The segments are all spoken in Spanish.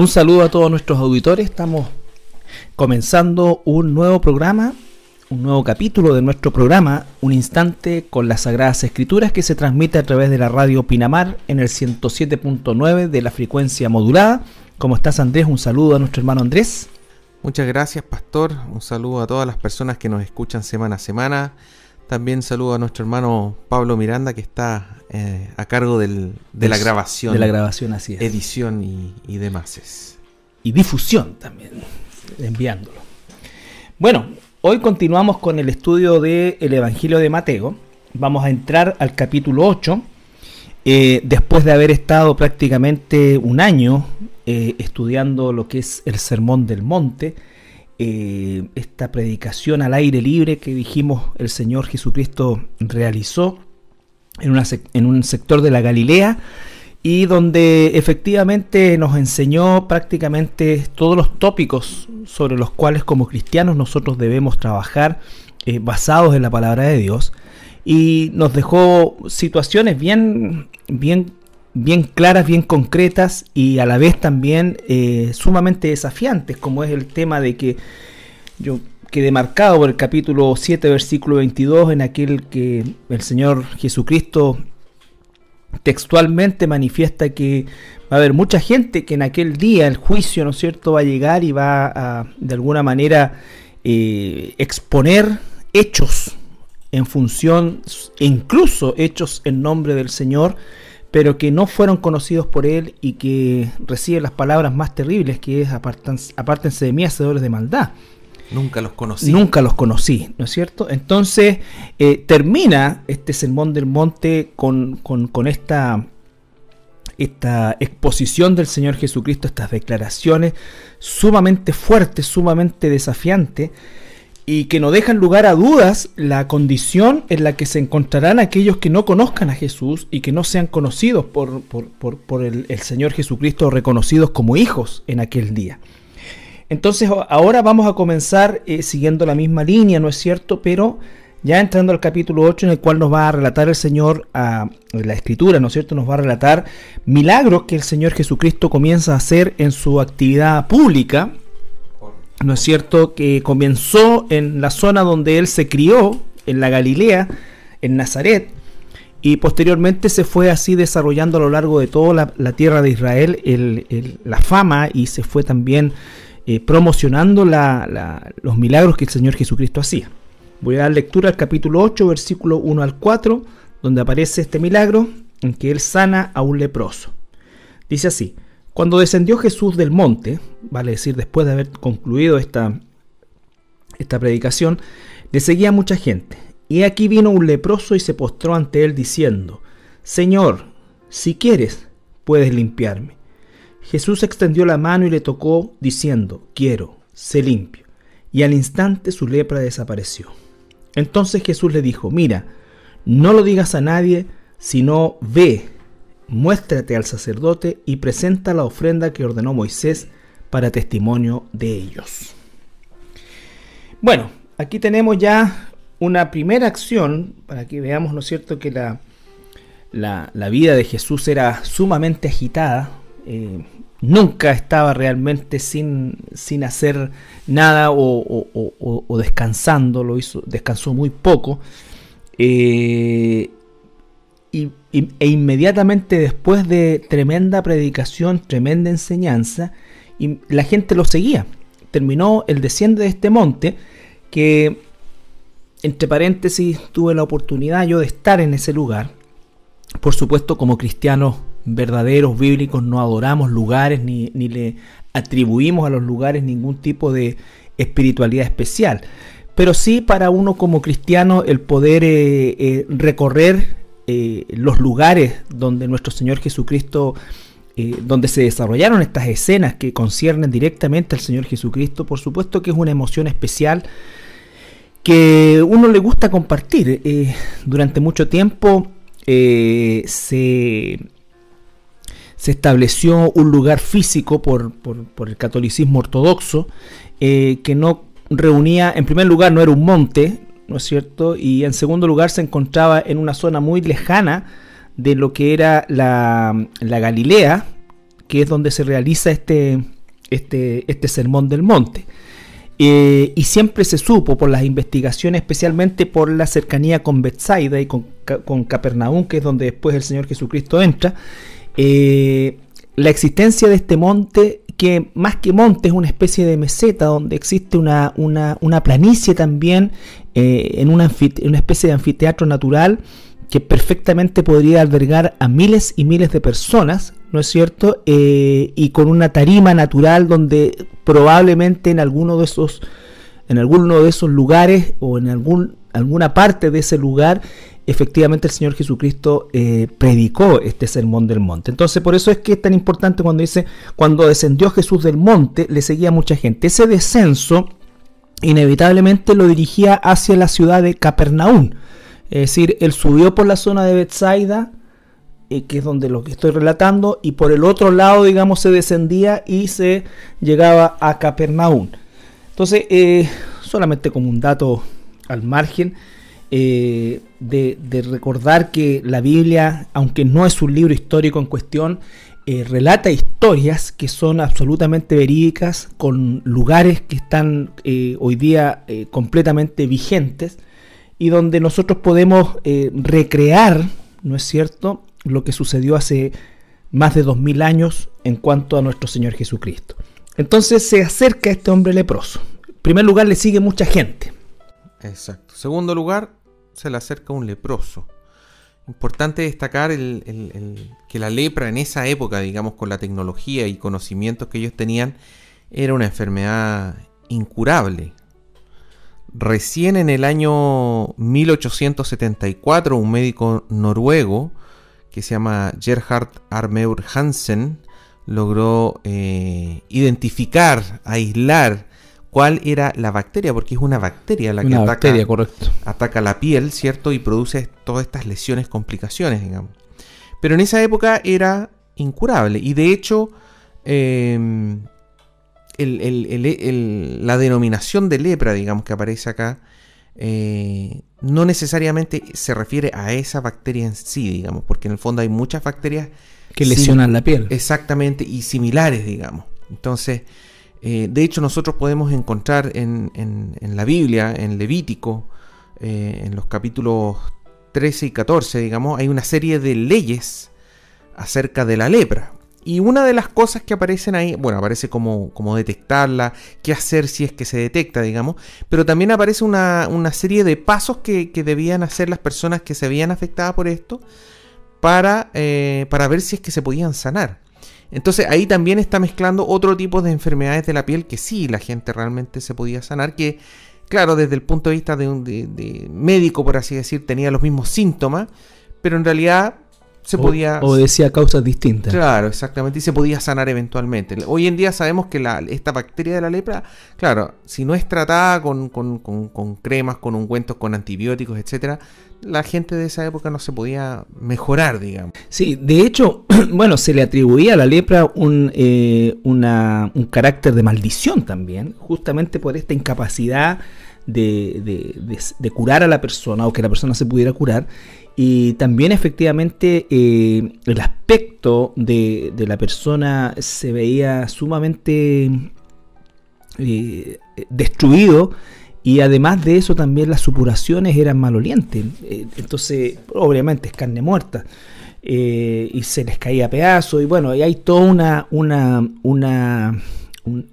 Un saludo a todos nuestros auditores. Estamos comenzando un nuevo programa, un nuevo capítulo de nuestro programa, Un Instante con las Sagradas Escrituras, que se transmite a través de la radio Pinamar en el 107.9 de la frecuencia modulada. ¿Cómo estás Andrés? Un saludo a nuestro hermano Andrés. Muchas gracias, Pastor. Un saludo a todas las personas que nos escuchan semana a semana. También saludo a nuestro hermano Pablo Miranda, que está eh, a cargo de la grabación. De la grabación, así es. Edición y, demás. Y difusión también, enviándolo. Bueno, hoy continuamos con el estudio del Evangelio de Mateo. Vamos a entrar al capítulo 8. Eh, después de haber estado prácticamente un año eh, estudiando lo que es el Sermón del Monte, eh, esta predicación al aire libre que dijimos el Señor Jesucristo realizó en, en un sector de la Galilea y donde efectivamente nos enseñó prácticamente todos los tópicos sobre los cuales como cristianos nosotros debemos trabajar eh, basados en la palabra de Dios. Y nos dejó situaciones bien, bien bien claras, bien concretas y a la vez también eh, sumamente desafiantes, como es el tema de que yo quedé marcado por el capítulo 7, versículo 22, en aquel que el Señor Jesucristo textualmente manifiesta que va a haber mucha gente que en aquel día el juicio, ¿no es cierto?, va a llegar y va a, de alguna manera, eh, exponer hechos en función, incluso hechos en nombre del Señor, pero que no fueron conocidos por él y que reciben las palabras más terribles, que es apártense de mí, hacedores de maldad. Nunca los conocí. Nunca los conocí, ¿no es cierto? Entonces eh, termina este sermón del monte con, con, esta, esta exposición del Señor Jesucristo, estas declaraciones sumamente fuertes, sumamente desafiantes, y que no dejan lugar a dudas la condición en la que se encontrarán aquellos que no conozcan a Jesús y que no sean conocidos por, por, el, Señor Jesucristo, reconocidos como hijos en aquel día. Entonces ahora vamos a comenzar eh, siguiendo la misma línea, ¿no es cierto? Pero ya entrando al capítulo 8 en el cual nos va a relatar el Señor, a, la escritura, ¿no es cierto? Nos va a relatar milagros que el Señor Jesucristo comienza a hacer en su actividad pública, ¿no es cierto?, que comenzó en la zona donde él se crió, en la Galilea, en Nazaret, y posteriormente se fue así desarrollando a lo largo de toda la, tierra de Israel la fama y se fue también eh, promocionando los milagros que el Señor Jesucristo hacía. Voy a dar lectura al capítulo 8, versículo 1 al 4, donde aparece este milagro en que él sana a un leproso. Dice así, cuando descendió Jesús del monte, vale decir, después de haber concluido esta, esta predicación, le seguía mucha gente. Y aquí vino un leproso y se postró ante él diciendo, Señor, si quieres, puedes limpiarme. Jesús extendió la mano y le tocó, diciendo, Quiero, sé limpio. Y al instante su lepra desapareció. Entonces Jesús le dijo, Mira, no lo digas a nadie, sino ve muéstrate al sacerdote y presenta la ofrenda que ordenó Moisés para testimonio de ellos. Bueno, aquí tenemos ya una primera acción para que veamos, ¿no es cierto?, que la, la, vida de Jesús era sumamente agitada. Eh, nunca estaba realmente sin, sin hacer nada o, descansando, lo hizo, descansó muy poco. Eh, y, e inmediatamente después de tremenda predicación, tremenda enseñanza, y la gente lo seguía. Terminó el desciende de este monte, que entre paréntesis tuve la oportunidad yo de estar en ese lugar. Por supuesto, como cristianos verdaderos, bíblicos, no adoramos lugares ni, ni le atribuimos a los lugares ningún tipo de espiritualidad especial. Pero sí para uno como cristiano el poder eh, eh, recorrer eh, los lugares donde nuestro Señor Jesucristo, eh, donde se desarrollaron estas escenas que conciernen directamente al Señor Jesucristo, por supuesto que es una emoción especial que uno le gusta compartir. Eh, durante mucho tiempo se, se, estableció un lugar físico por, por el catolicismo ortodoxo que no reunía, en primer lugar no era un monte, ¿no es cierto? Y en segundo lugar se encontraba en una zona muy lejana de lo que era la, Galilea, que es donde se realiza este, este, este sermón del monte. Eh, y siempre se supo por las investigaciones, especialmente por la cercanía con Bethsaida y con, con Capernaum, que es donde después el Señor Jesucristo entra, eh, la existencia de este monte, que más que monte es una especie de meseta donde existe una, una, una planicie también, eh, en una, especie de anfiteatro natural que perfectamente podría albergar a miles y miles de personas, ¿no es cierto? Eh, y con una tarima natural donde probablemente en alguno de esos, en alguno de esos lugares o en algún, alguna parte de ese lugar, efectivamente el Señor Jesucristo eh, predicó este sermón del monte. Entonces, por eso es que es tan importante cuando dice, cuando descendió Jesús del monte, le seguía mucha gente. Ese descenso inevitablemente lo dirigía hacia la ciudad de Capernaum es decir, él subió por la zona de Bethsaida, eh, que es donde lo que estoy relatando, y por el otro lado, digamos, se descendía y se llegaba a Capernaum. Entonces, eh, solamente como un dato al margen, eh, de, recordar que la Biblia, aunque no es un libro histórico en cuestión, relata historias que son absolutamente verídicas, con lugares que están hoy día completamente vigentes y donde nosotros podemos eh, recrear, ¿no es cierto?, lo que sucedió hace más de dos mil años en cuanto a nuestro Señor Jesucristo. Entonces se acerca este hombre leproso. En primer lugar le sigue mucha gente. Exacto. Segundo lugar, se le acerca un leproso. Importante destacar que la lepra en esa época, digamos, con la tecnología y conocimientos que ellos tenían, era una enfermedad incurable. Recién en el año 1874, un médico noruego que se llama Gerhard Armeur Hansen logró eh, identificar, aislar cuál era la bacteria, porque es una bacteria la que ataca, la piel, ¿cierto? Y produce todas estas lesiones, complicaciones, digamos. Pero en esa época era incurable y de hecho eh, la denominación de lepra, digamos, que aparece acá, eh, no necesariamente se refiere a esa bacteria en sí, digamos, porque en el fondo hay muchas bacterias que lesionan la piel. Exactamente, y similares, digamos. Entonces, eh, de hecho, nosotros podemos encontrar en, la Biblia, en Levítico, eh, en los capítulos 13 y 14, digamos, hay una serie de leyes acerca de la lepra. Y una de las cosas que aparecen ahí, bueno, aparece como, detectarla, qué hacer si es que se detecta, digamos, pero también aparece una, serie de pasos que, debían hacer las personas que se habían afectado por esto eh, para ver si es que se podían sanar. Entonces ahí también está mezclando otro tipo de enfermedades de la piel que sí, la gente realmente se podía sanar, que claro, desde el punto de vista de un médico, por así decir, tenía los mismos síntomas, pero en realidad se o, podía... O decía causas distintas. Claro, exactamente, y se podía sanar eventualmente. Hoy en día sabemos que la, esta bacteria de la lepra, claro, si no es tratada con, con, con, cremas, con ungüentos, con antibióticos, etcétera, la gente de esa época no se podía mejorar, digamos. Sí, de hecho, bueno, se le atribuía a la lepra un, eh, una, un carácter de maldición también, justamente por esta incapacidad de, de, de, curar a la persona o que la persona se pudiera curar y también efectivamente eh, el aspecto de, la persona se veía sumamente eh, destruido y además de eso también las supuraciones eran malolientes. Eh, entonces, obviamente es carne muerta. y se les caía a pedazos y bueno, y hay toda una, una, una,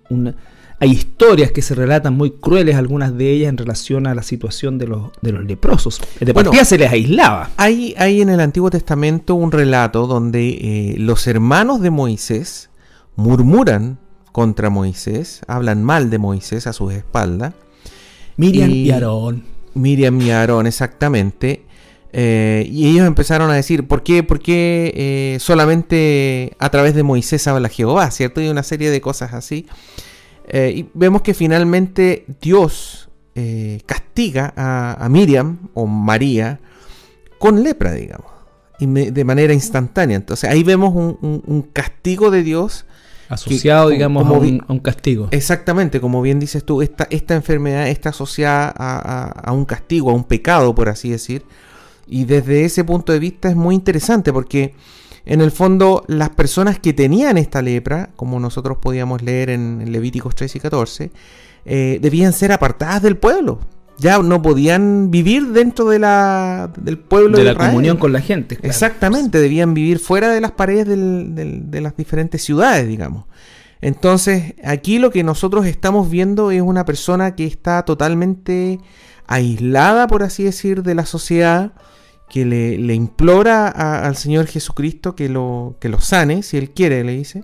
una hay historias que se relatan muy crueles, algunas de ellas en relación a la situación de los, de los leprosos. De partida se les aislaba. Hay, hay en el Antiguo Testamento un relato donde eh, los hermanos de Moisés murmuran contra Moisés, hablan mal de Moisés a sus espaldas. Miriam y, Aarón. Miriam y Aarón, exactamente. Eh, y ellos empezaron a decir, ¿por qué, por qué eh, solamente a través de Moisés habla Jehová? ¿Cierto? Y una serie de cosas así. Eh, y vemos que finalmente Dios eh, castiga a, Miriam o María con lepra, digamos, y de manera instantánea. Entonces ahí vemos un, castigo de Dios. Asociado, digamos, a, un, castigo. Exactamente, como bien dices tú, esta, esta enfermedad está asociada a, un castigo, a un pecado, por así decir. Y desde ese punto de vista es muy interesante porque en el fondo las personas que tenían esta lepra, como nosotros podíamos leer en Levíticos 3 y 14, eh, debían ser apartadas del pueblo. Ya no podían vivir dentro de la, del pueblo de, la comunión con la gente. Exactamente, debían vivir fuera de las paredes de las diferentes ciudades, digamos. Entonces, aquí lo que nosotros estamos viendo es una persona que está totalmente aislada, por así decir, de la sociedad, que le, implora al Señor Jesucristo que lo, que lo sane, si Él quiere, le dice.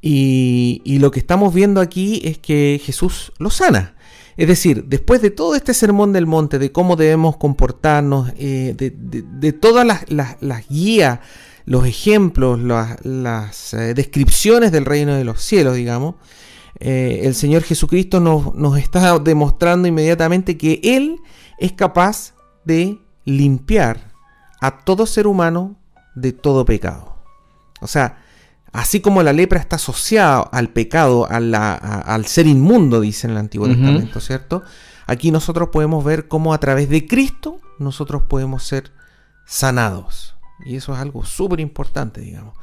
Y, y, lo que estamos viendo aquí es que Jesús lo sana. Es decir, después de todo este sermón del monte, de cómo debemos comportarnos, eh, de, todas las, guías, los ejemplos, las, eh, descripciones del reino de los cielos, digamos, eh, el Señor Jesucristo nos, nos está demostrando inmediatamente que Él es capaz de limpiar a todo ser humano de todo pecado. O sea, así como la lepra está asociada al pecado, al ser inmundo, dice en el Antiguo Testamento, ¿cierto? Aquí nosotros podemos ver cómo a través de Cristo nosotros podemos ser sanados. Y eso es algo súper importante, digamos.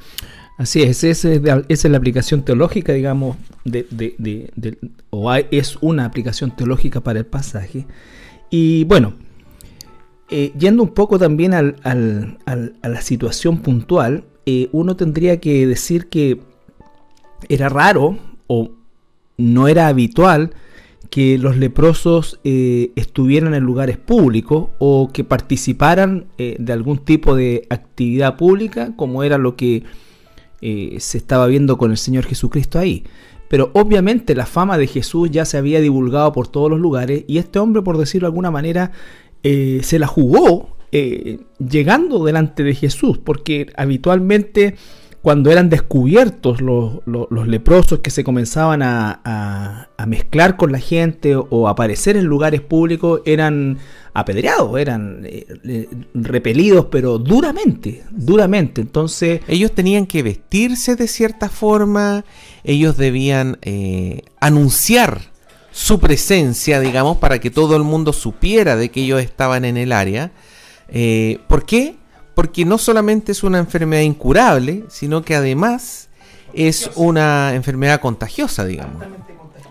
Así es, esa es, la aplicación teológica, digamos, de, o es una aplicación teológica para el pasaje. Y bueno, eh, yendo un poco también a la situación puntual, eh, uno tendría que decir que era raro o no era habitual que los leprosos eh, estuvieran en lugares públicos o que participaran de algún tipo de actividad pública, como era lo que se estaba viendo con el Señor Jesucristo ahí. Pero obviamente la fama de Jesús ya se había divulgado por todos los lugares y este hombre, por decirlo de alguna manera, eh, se la jugó eh, llegando delante de Jesús, porque habitualmente cuando eran descubiertos los, leprosos que se comenzaban a, mezclar con la gente o aparecer en lugares públicos, eran apedreados, eran eh, repelidos, pero duramente, duramente. Entonces... Ellos tenían que vestirse de cierta forma, ellos debían anunciar su presencia, digamos, para que todo el mundo supiera de que ellos estaban en el área. Eh, ¿Por qué? Porque no solamente es una enfermedad incurable, sino que además es una enfermedad contagiosa, digamos.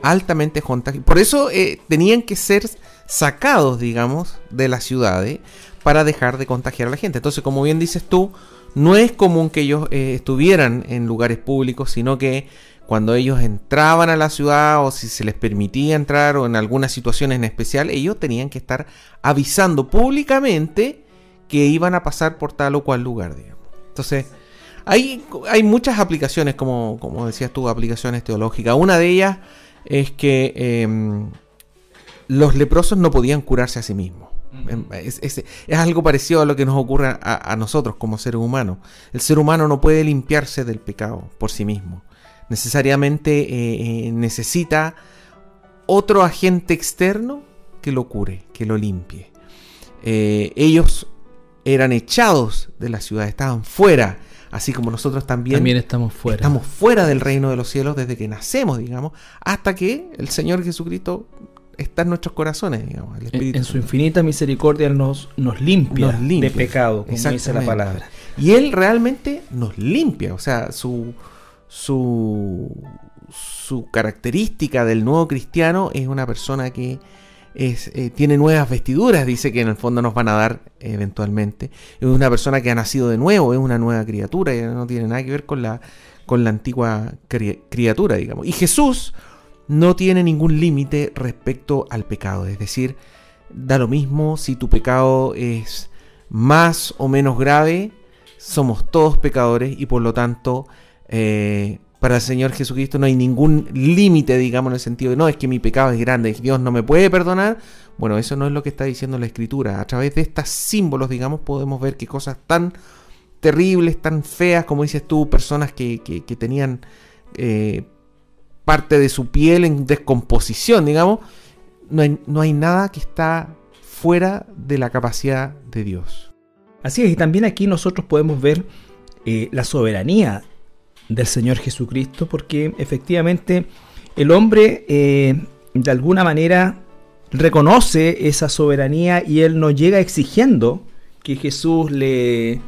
Altamente contagiosa. Por eso eh, tenían que ser sacados, digamos, de las ciudades para dejar de contagiar a la gente. Entonces, como bien dices tú, no es común que ellos eh, estuvieran en lugares públicos, sino que cuando ellos entraban a la ciudad o si se les permitía entrar o en algunas situaciones en especial, ellos tenían que estar avisando públicamente que iban a pasar por tal o cual lugar. Digamos. Entonces, hay, hay muchas aplicaciones, como, como decías tú, aplicaciones teológicas. Una de ellas es que em, los leprosos no podían curarse a sí mismos. Em, es, algo parecido a lo que nos ocurre a, a nosotros como seres humanos. El ser humano no puede limpiarse del pecado por sí mismo necesariamente eh, eh, necesita otro agente externo que lo cure, que lo limpie. Eh, ellos eran echados de la ciudad, estaban fuera, así como nosotros también. También estamos fuera. Estamos fuera del reino de los cielos desde que nacemos, digamos, hasta que el Señor Jesucristo está en nuestros corazones, digamos. en, su infinita misericordia nos, nos, limpia, de pecado, como dice la palabra. Y Él realmente nos limpia, o sea, su, su, su característica del nuevo cristiano es una persona que eh, tiene nuevas vestiduras, dice que en el fondo nos van a dar eventualmente. Es una persona que ha nacido de nuevo, es una nueva criatura, y no tiene nada que ver con la, con la antigua criatura, digamos. Y Jesús no tiene ningún límite respecto al pecado, es decir, da lo mismo si tu pecado es más o menos grave, somos todos pecadores y por lo tanto eh, para el Señor Jesucristo no hay ningún límite, digamos, en el sentido de no, es que mi pecado es grande, Dios no me puede perdonar. Bueno, eso no es lo que está diciendo la Escritura. A través de estos símbolos, digamos, podemos ver que cosas tan terribles, tan feas, como dices tú, personas que, tenían eh, parte de su piel en descomposición, digamos, no hay, no hay nada que está fuera de la capacidad de Dios. Así es, y también aquí nosotros podemos ver eh, la soberanía del Señor Jesucristo, porque efectivamente el hombre eh, de alguna manera reconoce esa soberanía y él no llega exigiendo que Jesús le,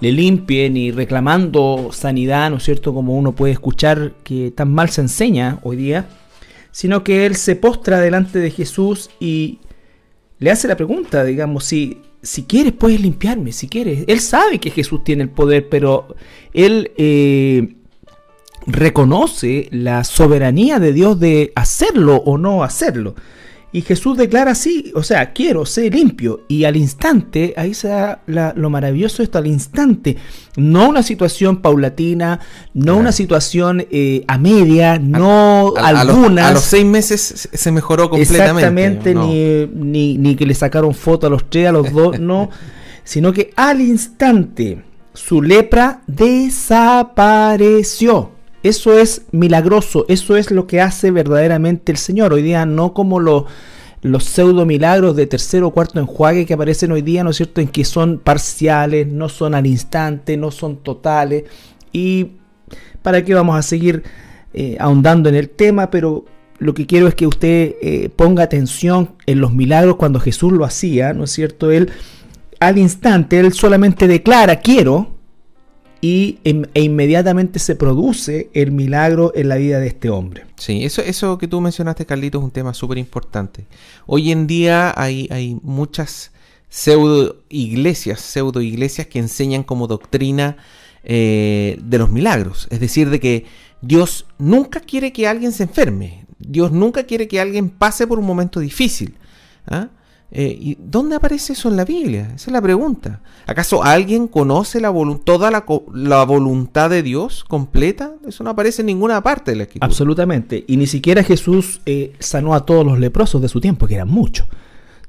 le limpie ni reclamando sanidad, ¿no es cierto? Como uno puede escuchar que tan mal se enseña hoy día, sino que él se postra delante de Jesús y le hace la pregunta, digamos, si, si quieres puedes limpiarme, si quieres. Él sabe que Jesús tiene el poder, pero él eh, reconoce la soberanía de Dios de hacerlo o no hacerlo. Y Jesús declara así, o sea, quiero ser limpio. Y al instante, ahí se da lo maravilloso esto, al instante. No una situación paulatina, no una situación eh, a media, no algunas. A los, seis meses se mejoró completamente. Exactamente, ni, ni, que le sacaron foto a los tres, a los dos, no. Sino que al instante su lepra desapareció. Eso es milagroso, eso es lo que hace verdaderamente el Señor. Hoy día no como los pseudo milagros de tercero o cuarto enjuague que aparecen hoy día, ¿no es cierto?, en que son parciales, no son al instante, no son totales. Y para qué vamos a seguir eh, ahondando en el tema, pero lo que quiero es que usted eh, ponga atención en los milagros cuando Jesús lo hacía, ¿no es cierto? Él al instante, él solamente declara, quiero, y e inmediatamente se produce el milagro en la vida de este hombre. Sí, eso, eso que tú mencionaste, Carlito, es un tema súper importante. Hoy en día hay, hay muchas pseudo iglesias, pseudo iglesias que enseñan como doctrina eh, de los milagros. Es decir, de que Dios nunca quiere que alguien se enferme. Dios nunca quiere que alguien pase por un momento difícil. ¿ah? Eh, ¿Y dónde aparece eso en la Biblia? Esa es la pregunta. ¿Acaso alguien conoce la toda la, la, voluntad de Dios completa? Eso no aparece en ninguna parte de la Escritura. Absolutamente. Y ni siquiera Jesús eh, sanó a todos los leprosos de su tiempo, que eran muchos.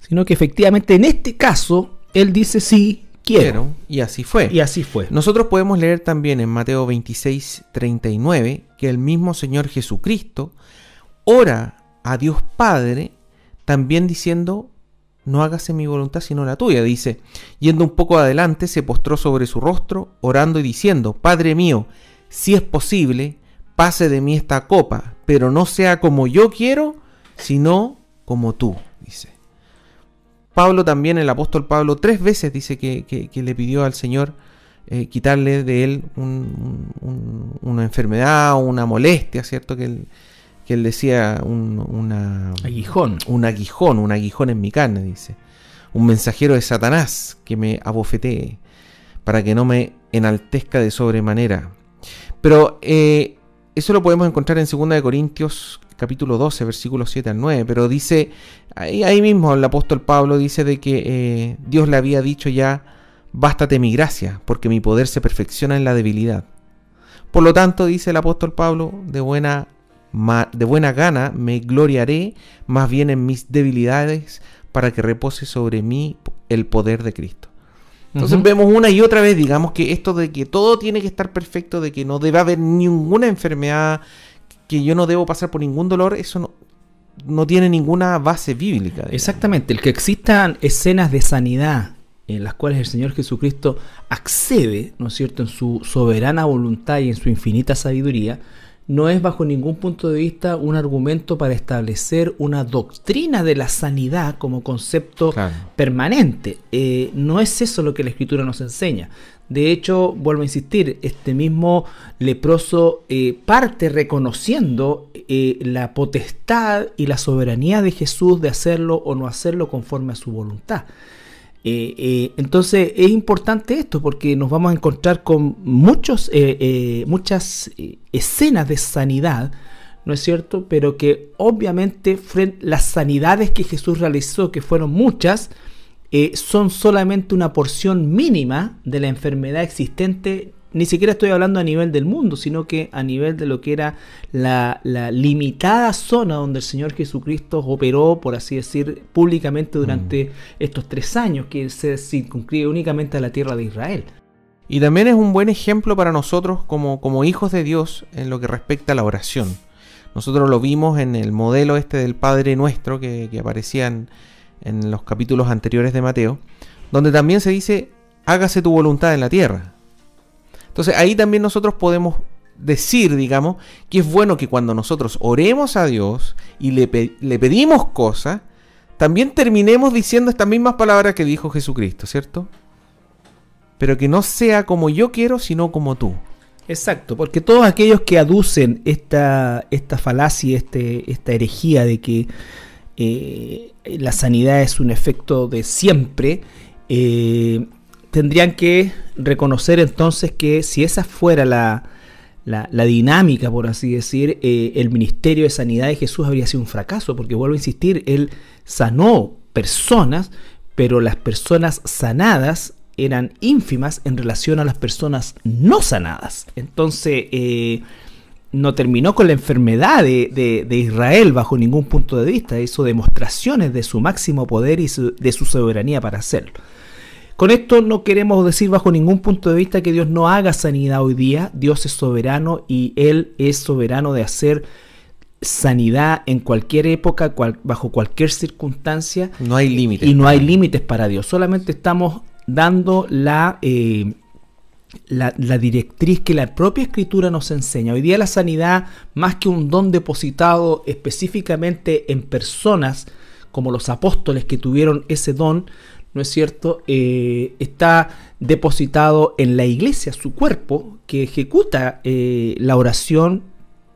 Sino que efectivamente en este caso, Él dice sí, quiero. y así fue. Y así fue. Nosotros podemos leer también en Mateo 26, 39, que el mismo Señor Jesucristo ora a Dios Padre, también diciendo, no hágase mi voluntad sino la tuya, dice. Yendo un poco adelante, se postró sobre su rostro, orando y diciendo, Padre mío, si es posible, pase de mí esta copa, pero no sea como yo quiero, sino como tú, dice. Pablo también, el apóstol Pablo, tres veces dice que, le pidió al Señor eh, quitarle de él una enfermedad una molestia, ¿cierto? Que él, que él decía un, una, aguijón. un aguijón, un aguijón en mi carne, dice. Un mensajero de Satanás que me abofetee para que no me enaltezca de sobremanera. Pero eh, eso lo podemos encontrar en 2 de Corintios capítulo 12, versículos 7 al 9. Pero dice, ahí, ahí mismo el apóstol Pablo dice de que eh, Dios le había dicho ya, bástate mi gracia, porque mi poder se perfecciona en la debilidad. Por lo tanto, dice el apóstol Pablo, de buena de buena gana me gloriaré más bien en mis debilidades para que repose sobre mí el poder de Cristo. Entonces vemos una y otra vez, digamos que esto de que todo tiene que estar perfecto, de que no debe haber ninguna enfermedad, que yo no debo pasar por ningún dolor, eso no, no tiene ninguna base bíblica. Exactamente, el que existan escenas de sanidad en las cuales el Señor Jesucristo accede, ¿no es cierto?, en su soberana voluntad y en su infinita sabiduría, no es bajo ningún punto de vista un argumento para establecer una doctrina de la sanidad como concepto permanente. Eh, no es eso lo que la escritura nos enseña. De hecho, vuelvo a insistir, este mismo leproso eh, parte reconociendo eh, la potestad y la soberanía de Jesús de hacerlo o no hacerlo conforme a su voluntad. Eh, eh, entonces es importante esto porque nos vamos a encontrar con muchos, eh, muchas escenas de sanidad, ¿no es cierto? Pero que obviamente las sanidades que Jesús realizó, que fueron muchas, son solamente una porción mínima de la enfermedad existente ni siquiera estoy hablando a nivel del mundo, sino que a nivel de lo que era la, limitada zona donde el Señor Jesucristo operó, por así decir, públicamente durante mm. estos tres años, que se circunscribe únicamente a la tierra de Israel. Y también es un buen ejemplo para nosotros como, como hijos de Dios en lo que respecta a la oración. Nosotros lo vimos en el modelo este del Padre Nuestro que, que aparecía en, en los capítulos anteriores de Mateo, donde también se dice, hágase tu voluntad en la tierra. Entonces ahí también nosotros podemos decir, digamos, que es bueno que cuando nosotros oremos a Dios y le, pedimos cosas, también terminemos diciendo estas mismas palabras que dijo Jesucristo, ¿cierto? pero que no sea como yo quiero, sino como tú. Exacto, porque todos aquellos que aducen esta, esta falacia, este, esta herejía de que eh, la sanidad es un efecto de siempre, eh, tendrían que reconocer entonces que si esa fuera la, la, dinámica, por así decir, eh, el ministerio de sanidad de Jesús habría sido un fracaso, porque vuelvo a insistir, él sanó personas, pero las personas sanadas eran ínfimas en relación a las personas no sanadas. Entonces, eh, no terminó con la enfermedad de, Israel bajo ningún punto de vista, hizo demostraciones de su máximo poder y de su soberanía para hacerlo. Con esto no queremos decir bajo ningún punto de vista que Dios no haga sanidad hoy día, Dios es soberano y Él es soberano de hacer sanidad en cualquier época, bajo cualquier circunstancia. No hay límites. Y no hay límites para Dios, solamente estamos dando la... Eh, la, directriz que la propia escritura nos enseña. Hoy día la sanidad, más que un don depositado específicamente en personas, como los apóstoles que tuvieron ese don, ¿no es cierto? Eh, está depositado en la iglesia, su cuerpo, que ejecuta eh, la oración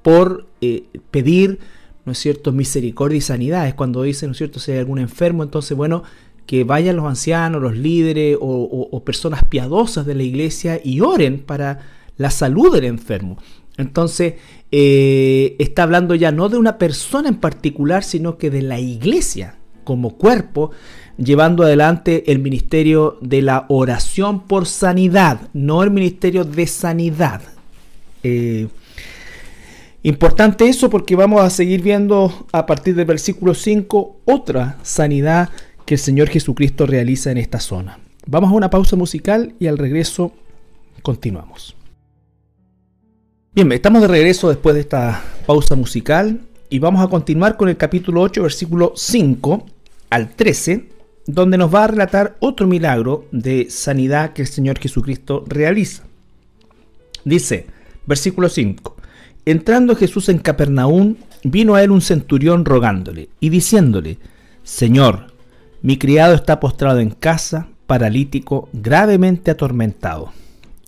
por eh, pedir, ¿no es cierto?, misericordia y sanidad. Es cuando dice, ¿no es cierto?, si hay algún enfermo, entonces, bueno, que vayan los ancianos, los líderes o, personas piadosas de la iglesia y oren para la salud del enfermo. Entonces, está hablando ya no de una persona en particular, sino que de la iglesia como cuerpo, llevando adelante el ministerio de la oración por sanidad, no el ministerio de sanidad. Eh, importante eso porque vamos a seguir viendo a partir del versículo 5 otra sanidad que el Señor Jesucristo realiza en esta zona. Vamos a una pausa musical y al regreso continuamos. Bien, estamos de regreso después de esta pausa musical y vamos a continuar con el capítulo 8, versículo 5 al 13, donde nos va a relatar otro milagro de sanidad que el Señor Jesucristo realiza. Dice, versículo 5, entrando Jesús en Capernaum, vino a él un centurión rogándole y diciéndole, Señor, mi criado está postrado en casa, paralítico, gravemente atormentado.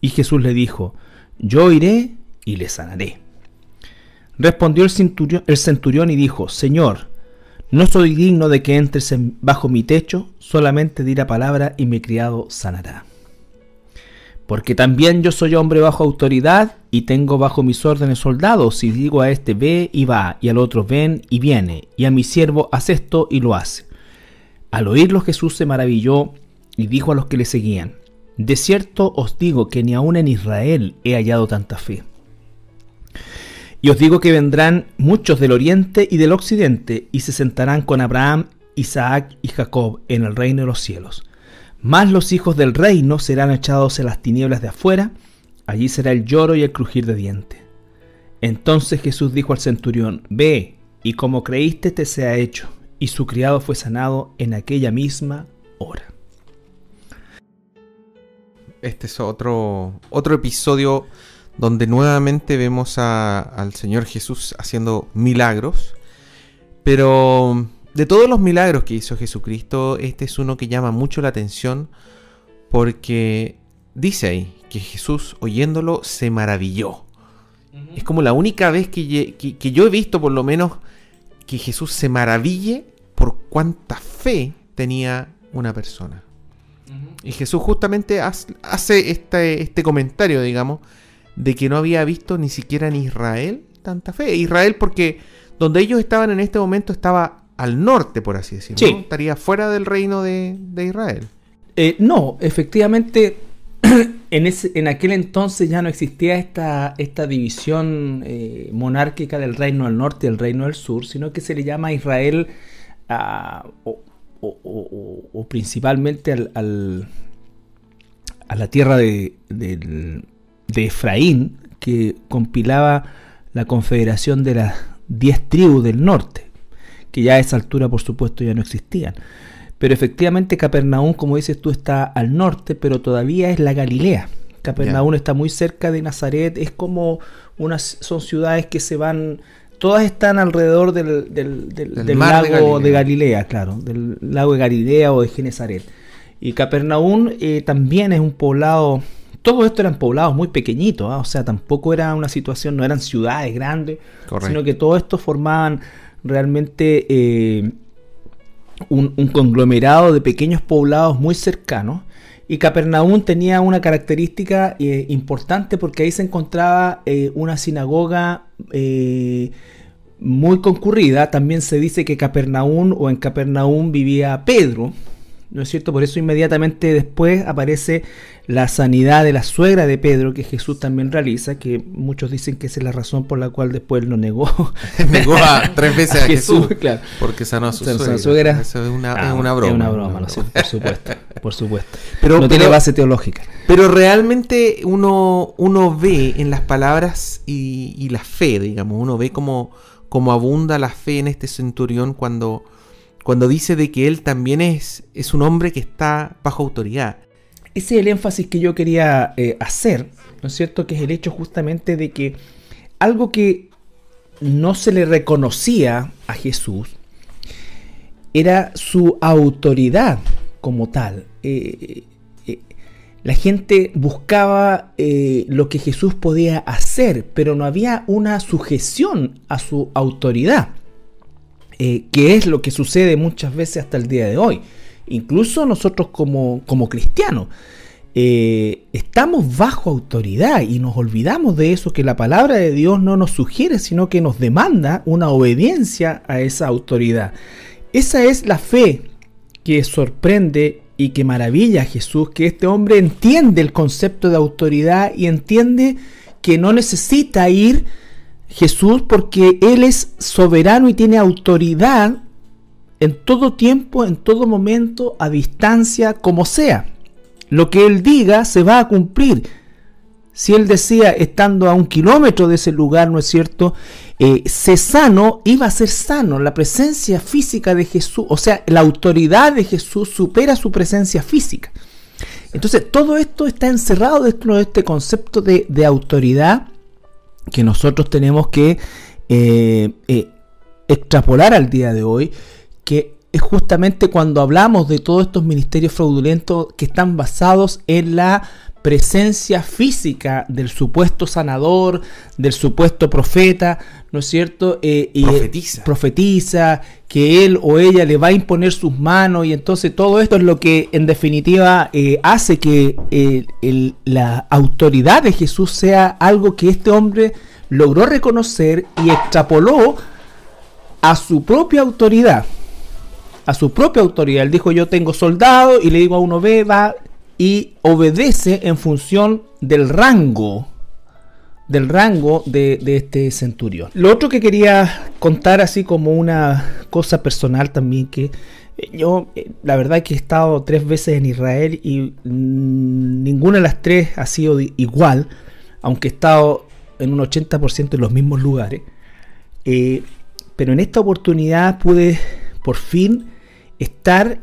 Y Jesús le dijo, Yo iré y le sanaré. Respondió el centurión, el centurión y dijo, Señor, no soy digno de que entres bajo mi techo, solamente di la palabra y mi criado sanará. Porque también yo soy hombre bajo autoridad y tengo bajo mis órdenes soldados. Si digo a este ve y va, y al otro ven y viene, y a mi siervo haz esto y lo hace. Al oírlo Jesús se maravilló y dijo a los que le seguían, De cierto os digo que ni aun en Israel he hallado tanta fe. Y os digo que vendrán muchos del oriente y del occidente y se sentarán con Abraham, Isaac y Jacob en el reino de los cielos. Mas los hijos del reino serán echados en las tinieblas de afuera, allí será el lloro y el crujir de dientes. Entonces Jesús dijo al centurión, Ve, y como creíste te sea hecho y su criado fue sanado en aquella misma hora. Este es otro, otro episodio donde nuevamente vemos al Señor Jesús haciendo milagros, pero de todos los milagros que hizo Jesucristo, este es uno que llama mucho la atención porque dice ahí que Jesús oyéndolo se maravilló. Es como la única vez que, que yo he visto por lo menos que Jesús se maraville por cuánta fe tenía una persona. Y Jesús justamente hace este, este comentario, digamos, de que no había visto ni siquiera en Israel tanta fe. Israel porque donde ellos estaban en este momento estaba al norte, por así decirlo. Estaría fuera del reino de, Israel. Eh, no, efectivamente, en, ese, en aquel entonces ya no existía esta, esta división eh, monárquica del reino del norte y el reino del sur, sino que se le llama Israel o, principalmente al, a la tierra de, Efraín, que compilaba la confederación de las diez tribus del norte, que ya a esa altura por supuesto ya no existían. Pero efectivamente Capernaum, como dices tú, está al norte, pero todavía es la Galilea. Capernaum está muy cerca de Nazaret, es como unas, son ciudades que se van todas están alrededor del, lago de Galilea. claro, del lago de Galilea o de Genezaret. Y Capernaum eh, también es un poblado, todo esto eran poblados muy pequeñitos, ¿ah? o sea, tampoco era una situación, no eran ciudades grandes, sino que todo esto formaban realmente eh, un, conglomerado de pequeños poblados muy cercanos. Y Capernaum tenía una característica eh, importante porque ahí se encontraba una sinagoga muy concurrida. También se dice que Capernaum o en Capernaum vivía Pedro. ¿No es cierto? Por eso inmediatamente después aparece la sanidad de la suegra de Pedro, que Jesús también realiza, que muchos dicen que esa es la razón por la cual después lo negó. negó a, tres veces a, Jesús, claro. porque sanó a su suegra. Eso es una, ah, broma. Es una broma, ¿no? por supuesto, por supuesto. Pero, no tiene base teológica. Pero realmente uno, uno ve en las palabras y, y la fe, digamos, uno ve como, como abunda la fe en este centurión cuando cuando dice de que él también es, es un hombre que está bajo autoridad. Ese es el énfasis que yo quería eh, hacer, ¿no es cierto? Que es el hecho justamente de que algo que no se le reconocía a Jesús era su autoridad como tal. Eh, eh, la gente buscaba lo que Jesús podía hacer, pero no había una sujeción a su autoridad. Eh, que es lo que sucede muchas veces hasta el día de hoy. Incluso nosotros como, como cristianos eh, estamos bajo autoridad y nos olvidamos de eso que la palabra de Dios no nos sugiere, sino que nos demanda una obediencia a esa autoridad. Esa es la fe que sorprende y que maravilla a Jesús, que este hombre entiende el concepto de autoridad y entiende que no necesita ir Jesús porque Él es soberano y tiene autoridad en todo tiempo, en todo momento, a distancia, como sea. Lo que Él diga se va a cumplir. Si Él decía, estando a un kilómetro de ese lugar, ¿no es cierto? Eh, sé sano, iba a ser sano. La presencia física de Jesús, o sea, la autoridad de Jesús supera su presencia física. Entonces, todo esto está encerrado dentro de este concepto de autoridad que nosotros tenemos que eh, eh, extrapolar al día de hoy, que es justamente cuando hablamos de todos estos ministerios fraudulentos que están basados en la presencia física del supuesto sanador, del supuesto profeta, ¿no es cierto? Eh, y profetiza. profetiza, que él o ella le va a imponer sus manos y entonces todo esto es lo que en definitiva hace que la autoridad de Jesús sea algo que este hombre logró reconocer y extrapoló a su propia autoridad. A su propia autoridad. Él dijo, yo tengo soldado y le digo a uno, ve, va y obedece en función del rango del rango de, este centurión. Lo otro que quería contar así como una cosa personal también que eh, yo eh, la verdad que he estado tres veces en Israel y mm, ninguna de las tres ha sido igual, aunque he estado en un 80% en los mismos lugares. Eh, pero en esta oportunidad pude por fin estar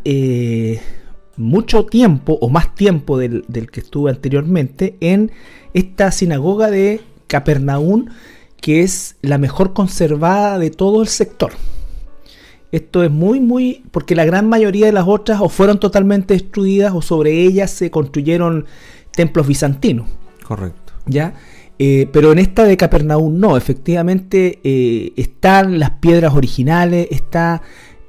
mucho tiempo o más tiempo del, que estuve anteriormente en esta sinagoga de Capernaum que es la mejor conservada de todo el sector. Esto es muy, muy, porque la gran mayoría de las otras o fueron totalmente destruidas o sobre ellas se construyeron templos bizantinos. Correcto. ¿Ya? Eh, pero en esta de Capernaum no, efectivamente eh, están las piedras originales, está,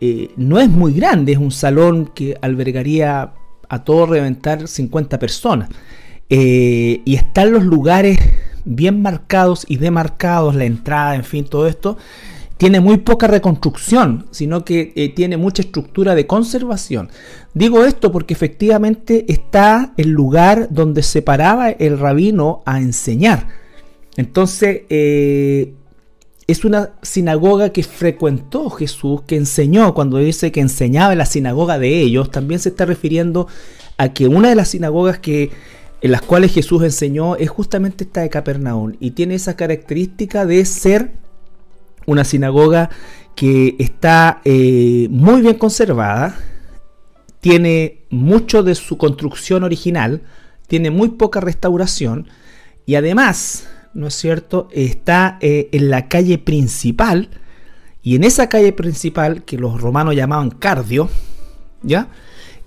eh, no es muy grande, es un salón que albergaría a todo reventar 50 personas. y están los lugares bien marcados y demarcados, la entrada, en fin, todo esto. Tiene muy poca reconstrucción, sino que tiene mucha estructura de conservación. Digo esto porque efectivamente está el lugar donde se paraba el rabino a enseñar entonces, eh, es una sinagoga que frecuentó Jesús, que enseñó, cuando dice que enseñaba en la sinagoga de ellos, también se está refiriendo a que una de las sinagogas que, en las cuales Jesús enseñó es justamente esta de Capernaum y tiene esa característica de ser una sinagoga que está eh, muy bien conservada, tiene mucho de su construcción original, tiene muy poca restauración y además ¿no es cierto?, está eh, en la calle principal, y en esa calle principal, que los romanos llamaban Cardio, ¿ya?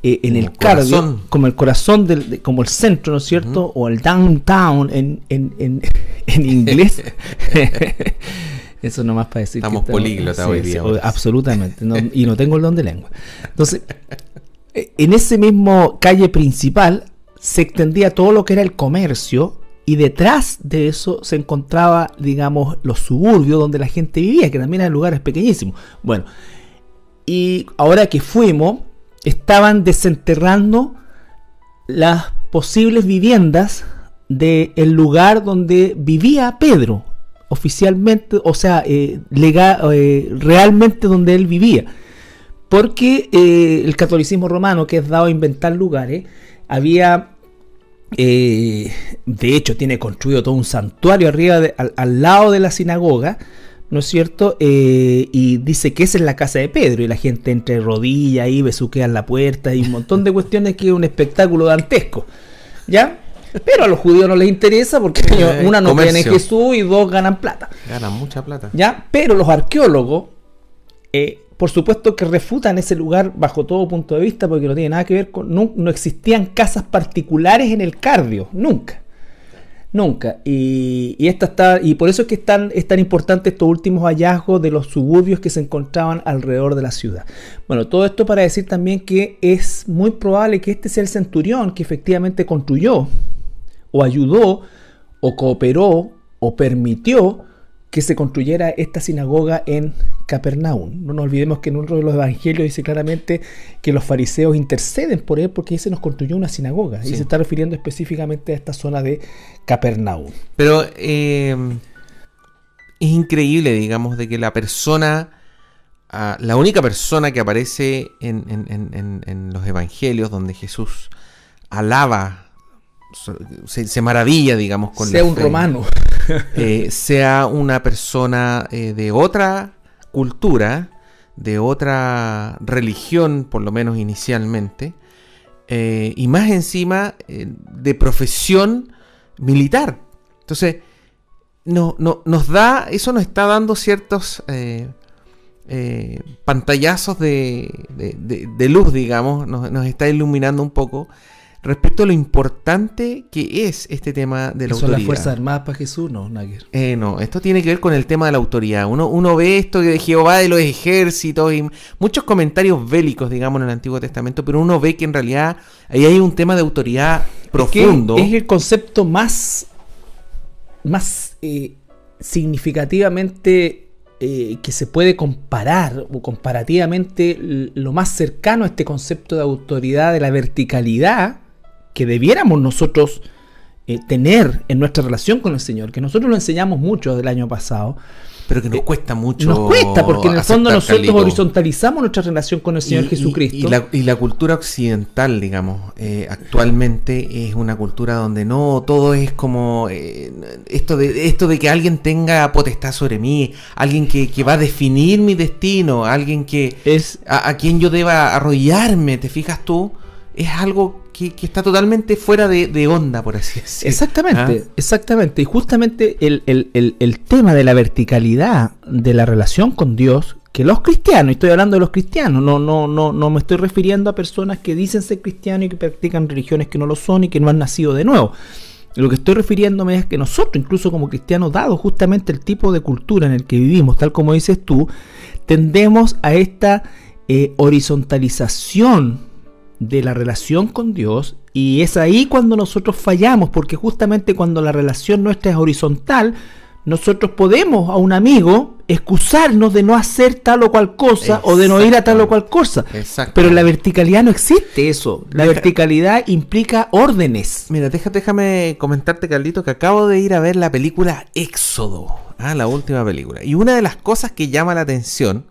eh, en el, cardio, como el corazón, del, como el centro, ¿no es cierto? O el downtown en, en, en, en inglés. Eso nomás para decir. Estamos políglotas hoy día. absolutamente. y no tengo el don de lengua. Entonces, eh, en ese mismo calle principal se extendía todo lo que era el comercio y detrás de eso se encontraba, digamos, los suburbios donde la gente vivía, que también eran lugares pequeñísimos. Bueno, y ahora que fuimos, estaban desenterrando las posibles viviendas del lugar donde vivía Pedro, oficialmente, o sea, eh, legal, eh, realmente donde él vivía. Porque eh, el catolicismo romano, que es dado a inventar lugares, había, de hecho, tiene construido todo un santuario arriba, al, lado de la sinagoga, ¿no es cierto? y dice que esa es la casa de Pedro, y la gente entre rodillas y besuquea en la puerta, y un montón de cuestiones que es un espectáculo dantesco. ¿Ya? Pero a los judíos no les interesa porque una no tiene Jesús y dos ganan plata. Ganan mucha plata. ¿Ya? Pero los arqueólogos, eh, por supuesto que refutan ese lugar bajo todo punto de vista porque no tiene nada que ver con... No, existían casas particulares en el cardio, nunca. Nunca. Y, esta está, y por eso es que están, es tan importante estos últimos hallazgos de los suburbios que se encontraban alrededor de la ciudad. Bueno, todo esto para decir también que es muy probable que este sea el centurión que efectivamente construyó o ayudó o cooperó o permitió que se construyera esta sinagoga en Capernaum. No nos olvidemos que en uno de los evangelios dice claramente que los fariseos interceden por él porque se nos construyó una sinagoga. Y se está refiriendo específicamente a esta zona de Capernaum. Pero eh, es increíble, digamos, de que la persona, ah, la única persona que aparece en los evangelios donde Jesús alaba se, maravilla, digamos, con sea un romano, eh, sea una persona eh, de otra cultura, de otra religión, por lo menos inicialmente, eh, y más encima de profesión militar. Entonces, no, no, nos da, eso nos está dando ciertos pantallazos de, luz, digamos, nos, nos está iluminando un poco respecto a lo importante que es este tema de la autoridad. ¿Son las Fuerzas Armadas para Jesús? No, Nagger. Eh, no, esto tiene que ver con el tema de la autoridad. Uno, uno ve esto de Jehová de los ejércitos y muchos comentarios bélicos, digamos, en el Antiguo Testamento, pero uno ve que en realidad ahí hay un tema de autoridad profundo. Es, el concepto más, más eh, significativamente eh, que se puede comparar o comparativamente lo más cercano a este concepto de autoridad, de la verticalidad, que debiéramos nosotros eh, tener en nuestra relación con el Señor, que nosotros lo enseñamos mucho del año pasado. Pero que nos eh, cuesta mucho. Nos cuesta, porque en el fondo nosotros horizontalizamos nuestra relación con el Señor Jesucristo. Y, la, cultura occidental, digamos, eh, actualmente es una cultura donde no todo es como esto, de, esto de que alguien tenga potestad sobre mí, alguien que, va a definir mi destino, alguien que es a, a quien yo deba arrollarme, ¿te fijas tú? Es algo que, está totalmente fuera de, onda, por así decirlo. Exactamente, ¿Ah? exactamente. Y justamente el, tema de la verticalidad de la relación con Dios, que los cristianos, estoy hablando de los cristianos, no, no, no, no me estoy refiriendo a personas que dicen ser cristianos y que practican religiones que no lo son y que no han nacido de nuevo. Lo que estoy refiriéndome es que nosotros, incluso como cristianos, dado justamente el tipo de cultura en el que vivimos, tal como dices tú, tendemos a esta eh, horizontalización de la relación con Dios y es ahí cuando nosotros fallamos, porque justamente cuando la relación nuestra es horizontal, nosotros podemos a un amigo excusarnos de no hacer tal o cual cosa o de no ir a tal o cual cosa. Pero en la verticalidad no existe eso. La verticalidad implica órdenes. Mira, déjame, déjame comentarte, Carlito, que acabo de ir a ver la película Éxodo, ah, la última película. Y una de las cosas que llama la atención,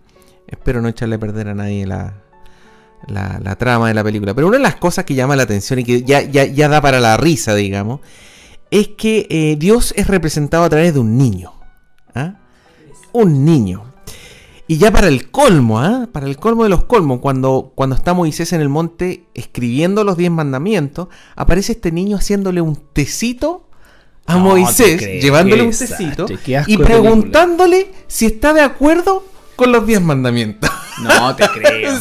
espero no echarle a perder a nadie la, la, trama de la película. Pero una de las cosas que llama la atención y que ya, ya, da para la risa, digamos, es que eh, Dios es representado a través de un niño. ¿ah? Un niño. Y ya para el colmo, ¿ah? para el colmo de los colmos, cuando, cuando está Moisés en el monte escribiendo los diez mandamientos, aparece este niño haciéndole un tecito a Moisés, llevándole un tecito y preguntándole si está de acuerdo con los diez mandamientos. No te creo.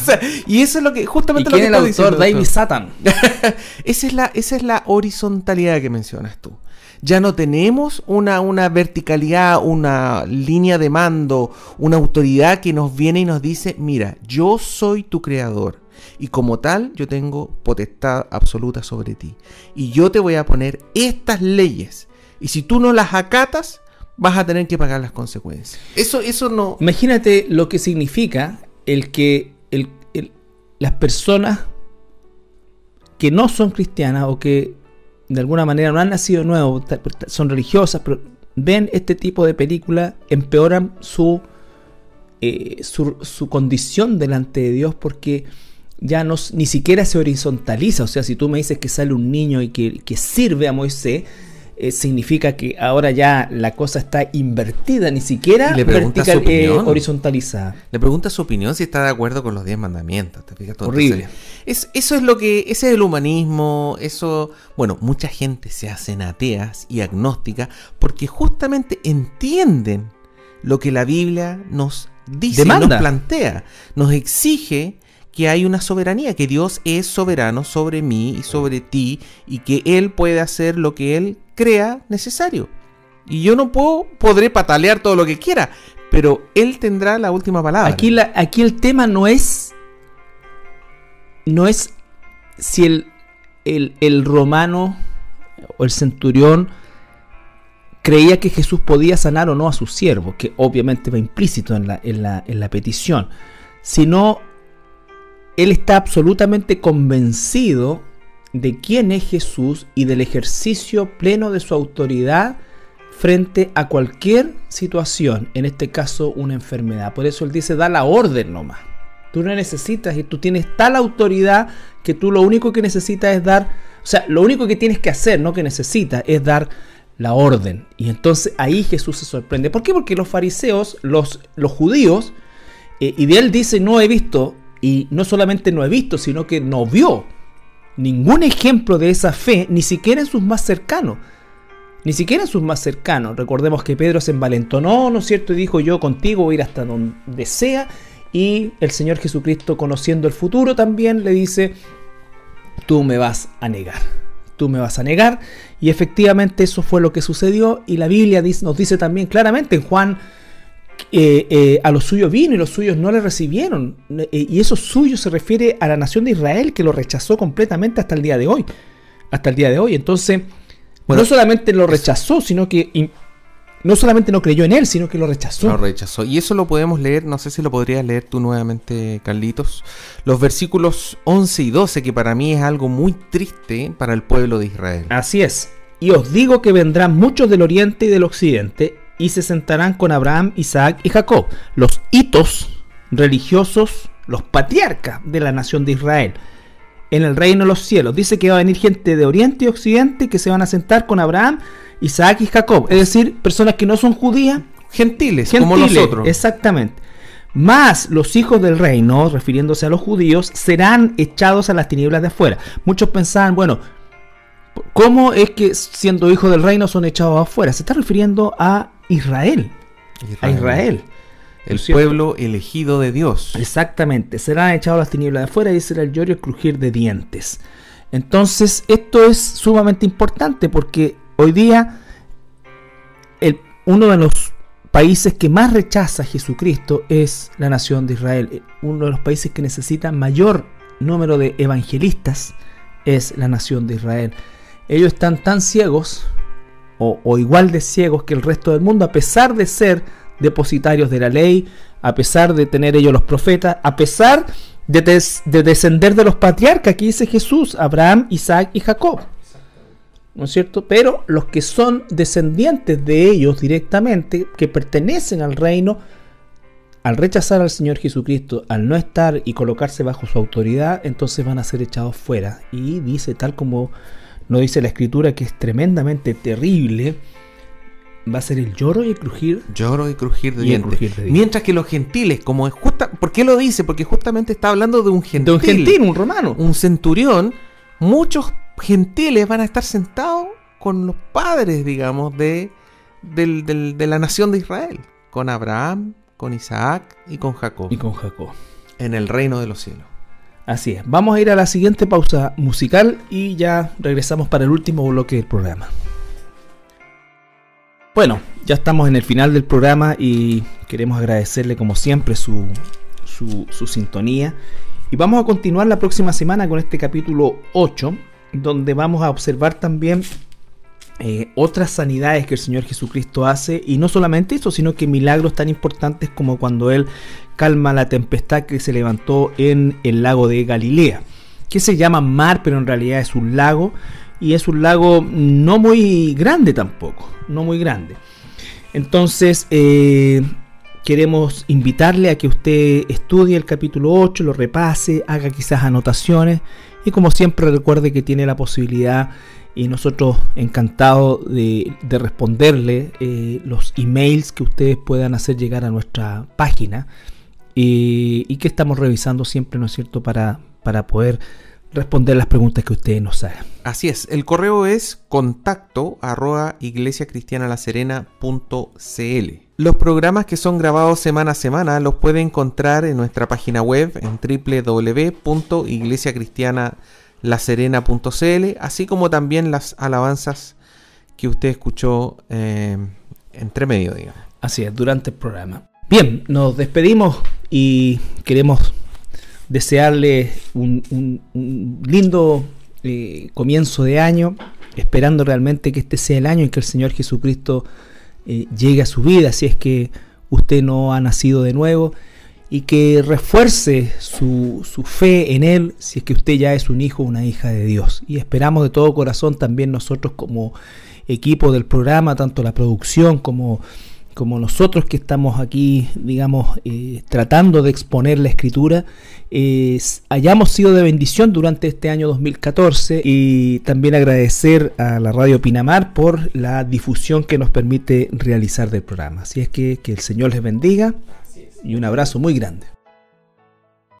y eso es lo que justamente ¿Y lo quién que es el está autor? diciendo David. Satan. esa, es la, esa es la horizontalidad que mencionas tú. Ya no tenemos una, una verticalidad, una línea de mando, una autoridad que nos viene y nos dice, mira, yo soy tu creador y como tal yo tengo potestad absoluta sobre ti. Y yo te voy a poner estas leyes. Y si tú no las acatas, vas a tener que pagar las consecuencias. Eso, eso no... Imagínate lo que significa el que el- el- las personas que no son cristianas o que de alguna manera no han nacido de nuevo, ta- ta- son religiosas, pero ven este tipo de película, empeoran su, eh, su, su condición delante de Dios porque ya no, ni siquiera se horizontaliza. O sea, si tú me dices que sale un niño y que, que sirve a Moisés, eh, significa que ahora ya la cosa está invertida, ni siquiera le eh, horizontalizada. Le pregunta su opinión si está de acuerdo con los diez mandamientos. ¿te fijas? Todo Horrible. Es, eso es lo que. Ese es el humanismo. Eso. Bueno, mucha gente se hacen ateas y agnósticas porque justamente entienden lo que la Biblia nos dice, Demanda. nos plantea. Nos exige que hay una soberanía, que Dios es soberano sobre mí y sobre ti, y que Él puede hacer lo que Él crea necesario. Y yo no puedo, podré patalear todo lo que quiera, pero Él tendrá la última palabra. Aquí, la, aquí el tema no es. No es si el, el, el romano o el centurión creía que Jesús podía sanar o no a sus siervos, que obviamente va implícito en la, en la, en la petición, sino él está absolutamente convencido de quién es Jesús y del ejercicio pleno de su autoridad frente a cualquier situación, en este caso una enfermedad. Por eso él dice, da la orden nomás. Tú no necesitas y tú tienes tal autoridad que tú lo único que necesitas es dar, o sea, lo único que tienes que hacer, no que necesitas, es dar la orden. Y entonces ahí Jesús se sorprende. ¿Por qué? Porque los fariseos, los, judíos, eh, y de él dice, no he visto, y no solamente no he visto, sino que no vio ningún ejemplo de esa fe, ni siquiera en sus más cercanos. Ni siquiera en sus más cercanos. Recordemos que Pedro se envalentonó, ¿no es cierto? Y dijo, yo contigo voy a ir hasta donde sea. Y el Señor Jesucristo, conociendo el futuro, también le dice, tú me vas a negar. Tú me vas a negar. Y efectivamente eso fue lo que sucedió. Y la Biblia nos dice también claramente en Juan, eh, eh, a los suyos vino y los suyos no le recibieron. Eh, y eso suyo se refiere a la nación de Israel que lo rechazó completamente hasta el día de hoy. Hasta el día de hoy. Entonces, Bueno, no solamente lo rechazó, sino que no solamente no creyó en él, sino que lo rechazó. Lo rechazó. Y eso lo podemos leer, no sé si lo podrías leer tú nuevamente, Carlitos. Los versículos 11 y 12, que para mí es algo muy triste para el pueblo de Israel. Así es. Y os digo que vendrán muchos del oriente y del occidente y se sentarán con Abraham, Isaac y Jacob, los hitos religiosos, los patriarcas de la nación de Israel, en el reino de los cielos. Dice que va a venir gente de oriente y occidente que se van a sentar con Abraham, Isaac y Jacob. Es decir, personas que no son judías, Gentiles, como Gentiles, nosotros. Exactamente. Más los hijos del reino, refiriéndose a los judíos, serán echados a las tinieblas de afuera. Muchos pensaban, bueno, ¿cómo es que siendo hijos del reino son echados afuera? Se está refiriendo a Israel. A Israel. El ¿cierto? pueblo elegido de Dios. Exactamente, serán echados las tinieblas de afuera y será el lloro y el crujir de dientes. Entonces, esto es sumamente importante porque hoy día el- uno de los países que más rechaza a Jesucristo es la nación de Israel. Eh, Uno de los países que necesita mayor número de evangelistas es la nación de Israel. Ellos están tan ciegos o, igual de ciegos que el resto del mundo, a pesar de ser depositarios de la ley, a pesar de tener ellos los profetas, a pesar de, de descender de los patriarcas, aquí dice Jesús, Abraham, Isaac y Jacob. ¿No es cierto? Pero los que son descendientes de ellos directamente, que pertenecen al reino, al rechazar al Señor Jesucristo, al no estar y colocarse bajo su autoridad, entonces van a ser echados fuera. Y dice, tal como nos dice la escritura, que es tremendamente terrible, va a ser el lloro y el crujir. Lloro y crujir de dientes. crujir de dientes. Mientras que los gentiles, como es justa, ¿por qué lo dice? Porque justamente está hablando de un gentil, De un gentil, un romano. un centurión. Muchos gentiles van a estar sentados con los padres, digamos, de, del- del- de la nación de Israel. Con Abraham, con Isaac y con Jacob. Y con Jacob. En el reino de los cielos. Así es. Vamos a ir a la siguiente pausa musical y ya regresamos para el último bloque del programa. Bueno, ya estamos en el final del programa y queremos agradecerle como siempre su, su, sintonía. Y vamos a continuar la próxima semana con este capítulo 8, donde vamos a observar también eh, otras sanidades que el Señor Jesucristo hace. Y no solamente eso, sino que milagros tan importantes como cuando Él calma la tempestad que se levantó en el lago de Galilea. Que se llama mar, pero en realidad es un lago. Y es un lago no muy grande tampoco. No muy grande. Entonces, eh, queremos invitarle a que usted estudie el capítulo 8, lo repase, haga quizás anotaciones y como siempre recuerde que tiene la posibilidad y nosotros encantados de, responderle eh, los emails que ustedes puedan hacer llegar a nuestra página y, que estamos revisando siempre, ¿no es cierto?, para, para poder responder las preguntas que ustedes nos hagan. Así es, el correo es contacto arroba Los programas que son grabados semana a semana los puede encontrar en nuestra página web en www.iglesiacristianalaserena.cl, así como también las alabanzas que usted escuchó eh, entre medio, digamos. Así es, durante el programa. Bien, nos despedimos y queremos desearle un, lindo eh, comienzo de año, esperando realmente que este sea el año en que el Señor Jesucristo eh, llegue a su vida, si es que usted no ha nacido de nuevo, y que refuerce su, su fe en Él, si es que usted ya es un hijo o una hija de Dios. Y esperamos de todo corazón también nosotros como equipo del programa, tanto la producción como como nosotros que estamos aquí, digamos, eh, tratando de exponer la escritura, hayamos sido de bendición durante este año 2014 y también agradecer a la Radio Pinamar por la difusión que nos permite realizar del programa. Así es que que el Señor les bendiga y un abrazo muy grande.